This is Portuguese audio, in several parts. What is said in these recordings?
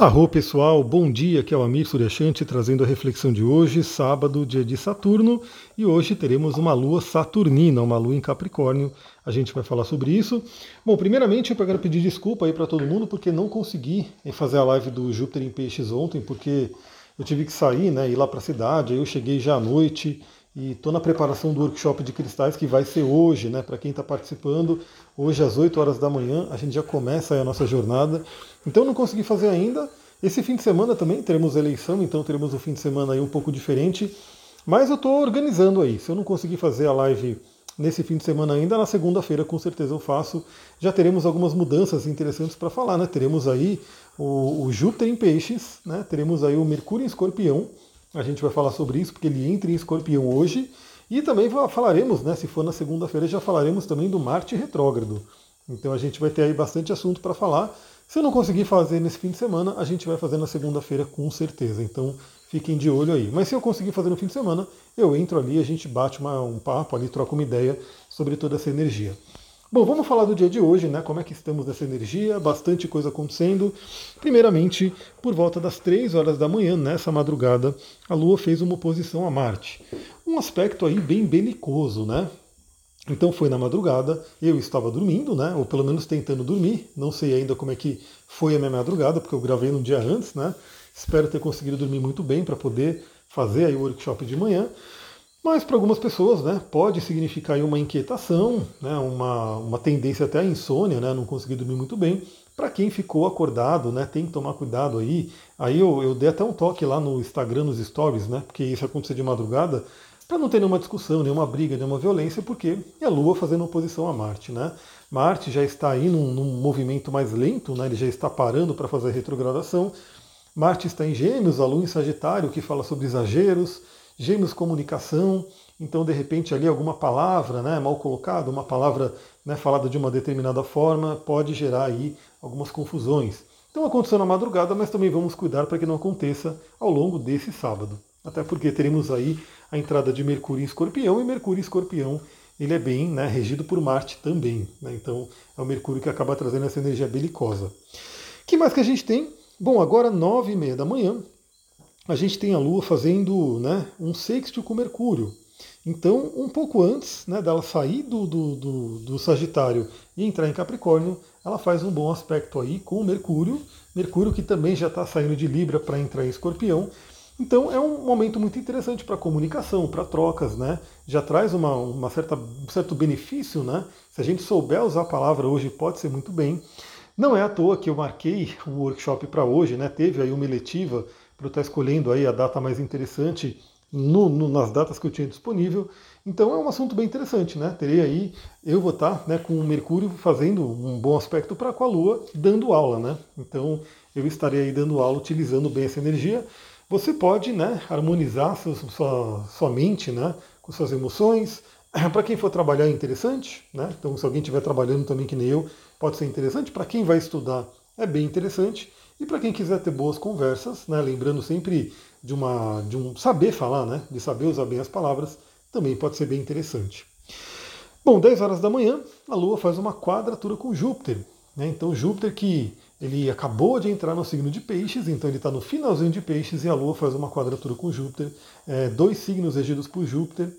Arro pessoal, bom dia, aqui é o Amir Suryashanti trazendo a reflexão de hoje, sábado, dia de Saturno, e hoje teremos uma lua saturnina, uma lua em Capricórnio, a gente vai falar sobre isso. Bom, primeiramente eu quero pedir desculpa aí para todo mundo porque não consegui fazer a live do Júpiter em Peixes ontem, porque eu tive que sair, né, ir lá para a cidade, aí eu cheguei já à noite, e estou na preparação do workshop de cristais que vai ser hoje, né? Para quem está participando, hoje às 8 horas da manhã a gente já começa a nossa jornada. Então não consegui fazer ainda. Esse fim de semana também teremos eleição, então teremos um fim de semana aí um pouco diferente. Mas eu estou organizando aí. Se eu não conseguir fazer a live nesse fim de semana ainda, na segunda-feira com certeza eu faço. Já teremos algumas mudanças interessantes para falar, né? Teremos aí o, o Júpiter em Peixes, né? Teremos aí o Mercúrio em Escorpião a gente vai falar sobre isso, porque ele entra em escorpião hoje. E também falaremos, né, se for na segunda-feira, já falaremos também do Marte retrógrado. Então a gente vai ter aí bastante assunto para falar. Se eu não conseguir fazer nesse fim de semana, a gente vai fazer na segunda-feira com certeza. Então fiquem de olho aí. Mas se eu conseguir fazer no fim de semana, eu entro ali, a gente bate uma, um papo ali, troca uma ideia sobre toda essa energia. Bom, vamos falar do dia de hoje, né? Como é que estamos nessa energia? Bastante coisa acontecendo. Primeiramente, por volta das 3 horas da manhã, nessa madrugada, a Lua fez uma oposição a Marte. Um aspecto aí bem belicoso, né? Então foi na madrugada, eu estava dormindo, né? Ou pelo menos tentando dormir. Não sei ainda como é que foi a minha madrugada, porque eu gravei no dia antes, né? Espero ter conseguido dormir muito bem para poder fazer aí o workshop de manhã. Mas para algumas pessoas, né, pode significar uma inquietação, né, uma, uma tendência até à insônia, né, não conseguir dormir muito bem. Para quem ficou acordado, né, tem que tomar cuidado aí. Aí eu, eu dei até um toque lá no Instagram, nos stories, né, porque isso aconteceu de madrugada, para não ter nenhuma discussão, nenhuma briga, nenhuma violência, porque é a Lua fazendo oposição a Marte, né? Marte já está aí num, num movimento mais lento, né? Ele já está parando para fazer a retrogradação. Marte está em Gêmeos, a Lua em Sagitário, que fala sobre exageros, Gêmeos comunicação, então de repente ali alguma palavra né, mal colocada, uma palavra né, falada de uma determinada forma, pode gerar aí algumas confusões. Então aconteceu na madrugada, mas também vamos cuidar para que não aconteça ao longo desse sábado. Até porque teremos aí a entrada de Mercúrio em Escorpião, e Mercúrio em Escorpião ele é bem né, regido por Marte também. Né, então é o Mercúrio que acaba trazendo essa energia belicosa. Que mais que a gente tem? Bom, agora nove e meia da manhã, a gente tem a Lua fazendo né, um sexto com Mercúrio. Então, um pouco antes né, dela sair do, do, do, do, Sagitário e entrar em Capricórnio, ela faz um bom aspecto aí com Mercúrio. Mercúrio que também já está saindo de Libra para entrar em Escorpião. Então é um momento muito interessante para comunicação, para trocas, né? Já traz uma, uma certa, um certo benefício, né? Se a gente souber usar a palavra hoje, pode ser muito bem. Não é à toa que eu marquei um workshop para hoje, né? Teve aí uma eletiva para eu estar escolhendo aí a data mais interessante no, no, nas datas que eu tinha disponível. Então é um assunto bem interessante, né? Terei aí, eu vou estar né, com o Mercúrio fazendo um bom aspecto para com a Lua, dando aula, né? Então eu estarei aí dando aula, utilizando bem essa energia. Você pode né, harmonizar sua, sua, sua mente né, com suas emoções. Para quem for trabalhar é interessante, né? Então se alguém estiver trabalhando também que nem eu, pode ser interessante. Para quem vai estudar é bem interessante. E para quem quiser ter boas conversas, né, lembrando sempre de, uma, de um saber falar, né, de saber usar bem as palavras, também pode ser bem interessante. Bom, 10 horas da manhã, a Lua faz uma quadratura com Júpiter. Né, então Júpiter que ele acabou de entrar no signo de peixes, então ele está no finalzinho de peixes e a Lua faz uma quadratura com Júpiter. É, dois signos regidos por Júpiter,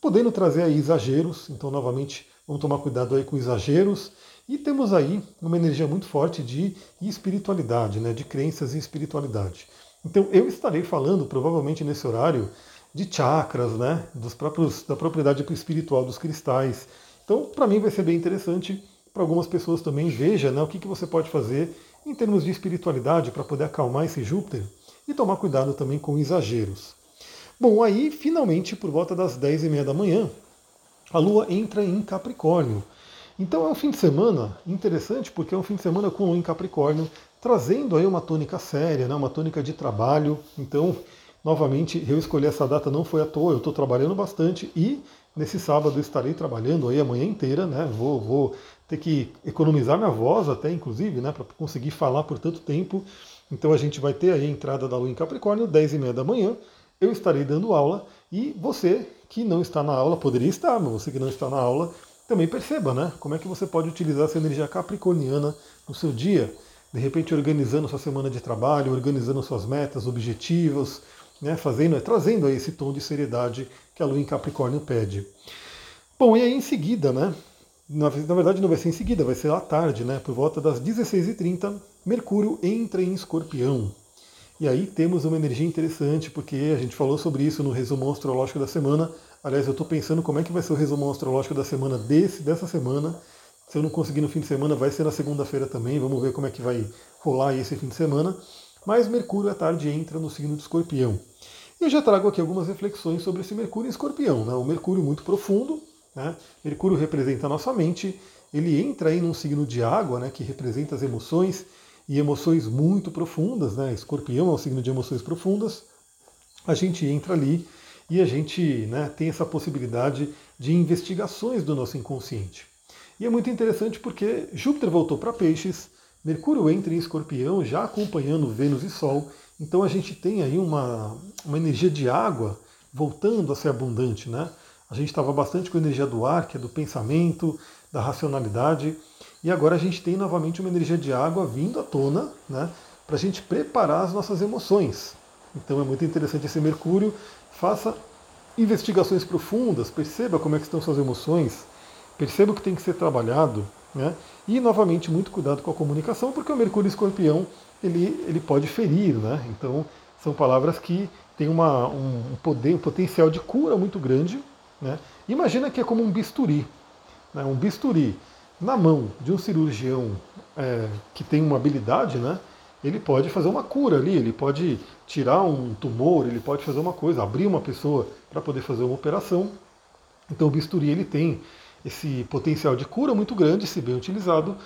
podendo trazer aí exageros, então novamente vamos tomar cuidado aí com exageros e temos aí uma energia muito forte de espiritualidade, né, de crenças em espiritualidade. Então eu estarei falando, provavelmente nesse horário, de chakras, né, dos próprios, da propriedade espiritual dos cristais. Então, para mim vai ser bem interessante, para algumas pessoas também, veja né, o que, que você pode fazer em termos de espiritualidade para poder acalmar esse Júpiter e tomar cuidado também com exageros. Bom, aí finalmente, por volta das 10 e meia da manhã, a Lua entra em Capricórnio. Então é um fim de semana interessante, porque é um fim de semana com Lua em Capricórnio, trazendo aí uma tônica séria, né, uma tônica de trabalho. Então, novamente, eu escolhi essa data não foi à toa, eu estou trabalhando bastante e nesse sábado estarei trabalhando aí a manhã inteira, né? Vou, vou ter que economizar minha voz até, inclusive, né, para conseguir falar por tanto tempo. Então a gente vai ter aí a entrada da Lua em Capricórnio, 10 e meia da manhã. Eu estarei dando aula e você que não está na aula, poderia estar, mas você que não está na aula, também perceba, né? Como é que você pode utilizar essa energia capricorniana no seu dia. de repente organizando sua semana de trabalho, organizando suas metas, objetivos, né, fazendo, trazendo aí esse tom de seriedade que a Lua em Capricórnio pede. Bom, e aí em seguida, né? Na, na verdade não vai ser em seguida, vai ser à tarde, né? Por volta das 16h30, Mercúrio entra em Escorpião. E aí temos uma energia interessante, porque a gente falou sobre isso no resumo astrológico da semana. Aliás, eu estou pensando como é que vai ser o resumo astrológico da semana desse, dessa semana. Se eu não conseguir no fim de semana, vai ser na segunda-feira também. Vamos ver como é que vai rolar esse fim de semana. Mas Mercúrio à tarde entra no signo de Escorpião. E eu já trago aqui algumas reflexões sobre esse Mercúrio em Escorpião. Né? O Mercúrio muito profundo, né? Mercúrio representa a nossa mente, ele entra aí num signo de água, né, que representa as emoções, e emoções muito profundas, né? Escorpião é um signo de emoções profundas. A gente entra ali e a gente né, tem essa possibilidade de investigações do nosso inconsciente. E é muito interessante porque Júpiter voltou para Peixes, Mercúrio entra em Escorpião, já acompanhando Vênus e Sol. Então a gente tem aí uma, uma energia de água voltando a ser abundante, né? A gente estava bastante com a energia do ar, que é do pensamento, da racionalidade, e agora a gente tem novamente uma energia de água vindo à tona, né, para a gente preparar as nossas emoções. Então é muito interessante esse Mercúrio. Faça investigações profundas, perceba como é que estão suas emoções, perceba o que tem que ser trabalhado, né? E novamente muito cuidado com a comunicação, porque o Mercúrio Escorpião ele, ele pode ferir, né? Então são palavras que têm uma, um poder, um potencial de cura muito grande, né? Imagina que é como um bisturi. Né? Um bisturi na mão de um cirurgião é, que tem uma habilidade, né? ele pode fazer uma cura ali, ele pode tirar um tumor, ele pode fazer uma coisa, abrir uma pessoa para poder fazer uma operação. Então o bisturi ele tem esse potencial de cura muito grande, se bem utilizado,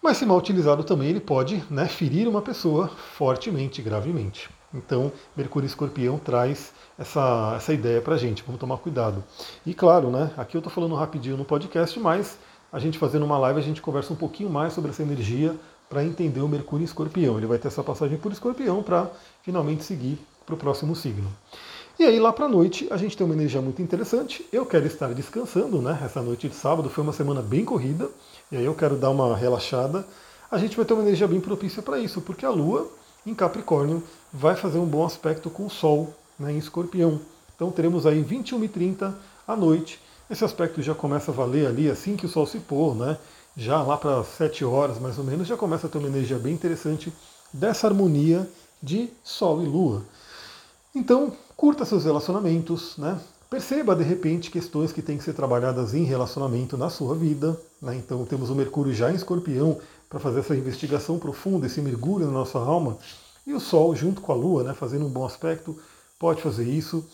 mas se mal utilizado também ele pode né, ferir uma pessoa fortemente, gravemente. Então, Mercúrio Escorpião traz essa, essa ideia para a gente, vamos tomar cuidado. E claro, né, aqui eu estou falando rapidinho no podcast, mas a gente fazendo uma live a gente conversa um pouquinho mais sobre essa energia para entender o Mercúrio Escorpião. Ele vai ter essa passagem por Escorpião para finalmente seguir para o próximo signo. E aí lá para a noite a gente tem uma energia muito interessante. Eu quero estar descansando, né? Essa noite de sábado foi uma semana bem corrida, e aí eu quero dar uma relaxada. A gente vai ter uma energia bem propícia para isso, porque a Lua em Capricórnio vai fazer um bom aspecto com o Sol né, em Escorpião. Então teremos aí 21h30 à noite. Esse aspecto já começa a valer ali assim que o Sol se pôr, né? Já lá para 7 horas mais ou menos, já começa a ter uma energia bem interessante dessa harmonia de Sol e Lua. Então, curta seus relacionamentos, né? Perceba de repente questões que têm que ser trabalhadas em relacionamento na sua vida. Né? Então temos o Mercúrio já em escorpião para fazer essa investigação profunda, esse mergulho na nossa alma. E o Sol, junto com a Lua, né, fazendo um bom aspecto, pode fazer isso.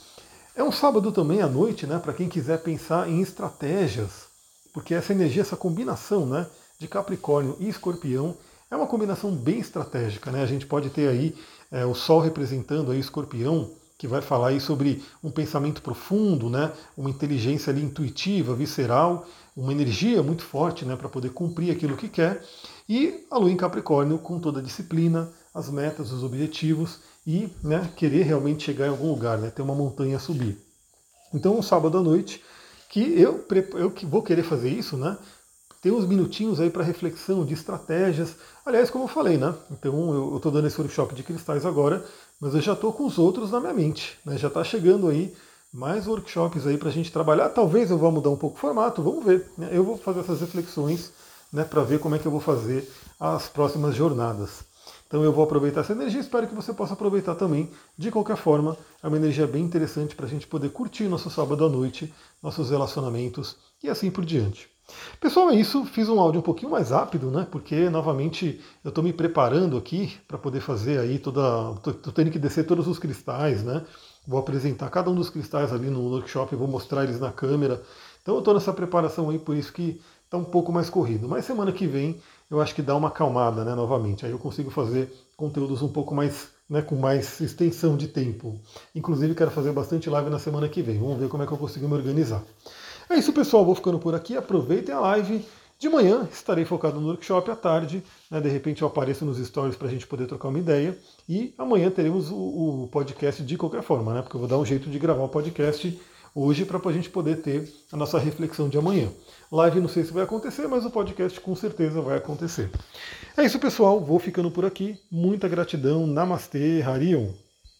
É um sábado também à noite, né, para quem quiser pensar em estratégias, porque essa energia, essa combinação né, de Capricórnio e Escorpião é uma combinação bem estratégica. Né? A gente pode ter aí é, o Sol representando aí Escorpião, que vai falar aí sobre um pensamento profundo, né, uma inteligência ali intuitiva, visceral, uma energia muito forte né, para poder cumprir aquilo que quer. E a lua em Capricórnio com toda a disciplina, as metas, os objetivos e né, querer realmente chegar em algum lugar, né, ter uma montanha a subir. Então, um sábado à noite, que eu, eu que vou querer fazer isso, né? Ter uns minutinhos aí para reflexão de estratégias. Aliás, como eu falei, né? Então eu estou dando esse workshop de cristais agora, mas eu já estou com os outros na minha mente. Né? Já está chegando aí mais workshops aí para a gente trabalhar. Talvez eu vá mudar um pouco o formato, vamos ver. Né? Eu vou fazer essas reflexões né, para ver como é que eu vou fazer as próximas jornadas. Então eu vou aproveitar essa energia, espero que você possa aproveitar também. De qualquer forma, é uma energia bem interessante para a gente poder curtir nosso sábado à noite, nossos relacionamentos e assim por diante. Pessoal, é isso. Fiz um áudio um pouquinho mais rápido, né? Porque novamente eu estou me preparando aqui para poder fazer aí toda. Estou tendo que descer todos os cristais, né? Vou apresentar cada um dos cristais ali no workshop, vou mostrar eles na câmera. Então eu estou nessa preparação aí, por isso que está um pouco mais corrido. Mas semana que vem eu acho que dá uma acalmada né, novamente. Aí eu consigo fazer conteúdos um pouco mais, né, com mais extensão de tempo. Inclusive quero fazer bastante live na semana que vem. Vamos ver como é que eu consigo me organizar. É isso, pessoal. Vou ficando por aqui. Aproveitem a live. De manhã estarei focado no workshop, à tarde, né, de repente eu apareço nos stories para a gente poder trocar uma ideia. E amanhã teremos o, o, podcast de qualquer forma, né? Porque eu vou dar um jeito de gravar o podcast hoje para a gente poder ter a nossa reflexão de amanhã. Live não sei se vai acontecer, mas o podcast com certeza vai acontecer. É isso, pessoal. Vou ficando por aqui. Muita gratidão. Namastê, Harion.